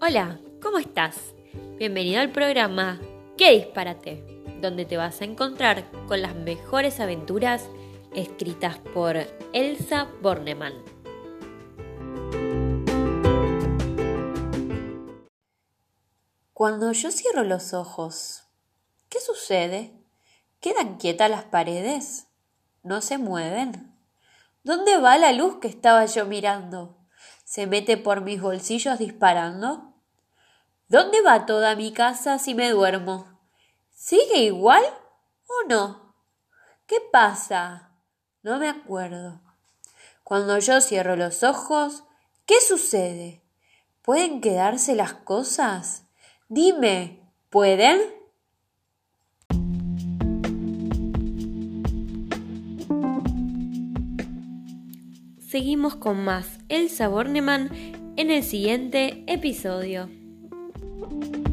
Hola, ¿cómo estás? Bienvenido al programa ¿Qué disparate? Donde te vas a encontrar con las mejores aventuras escritas por Elsa Bornemann. Cuando yo cierro los ojos, ¿qué sucede? ¿Quedan quietas las paredes? ¿No se mueven? ¿Dónde va la luz que estaba yo mirando? ¿Se mete por mis bolsillos disparando? ¿Dónde va toda mi casa si me duermo? ¿Sigue igual o no? ¿Qué pasa? No me acuerdo. Cuando yo cierro los ojos, ¿qué sucede? ¿Pueden quedarse las cosas? Dime, ¿pueden? Seguimos con más Elsa Bornemann en el siguiente episodio. thank you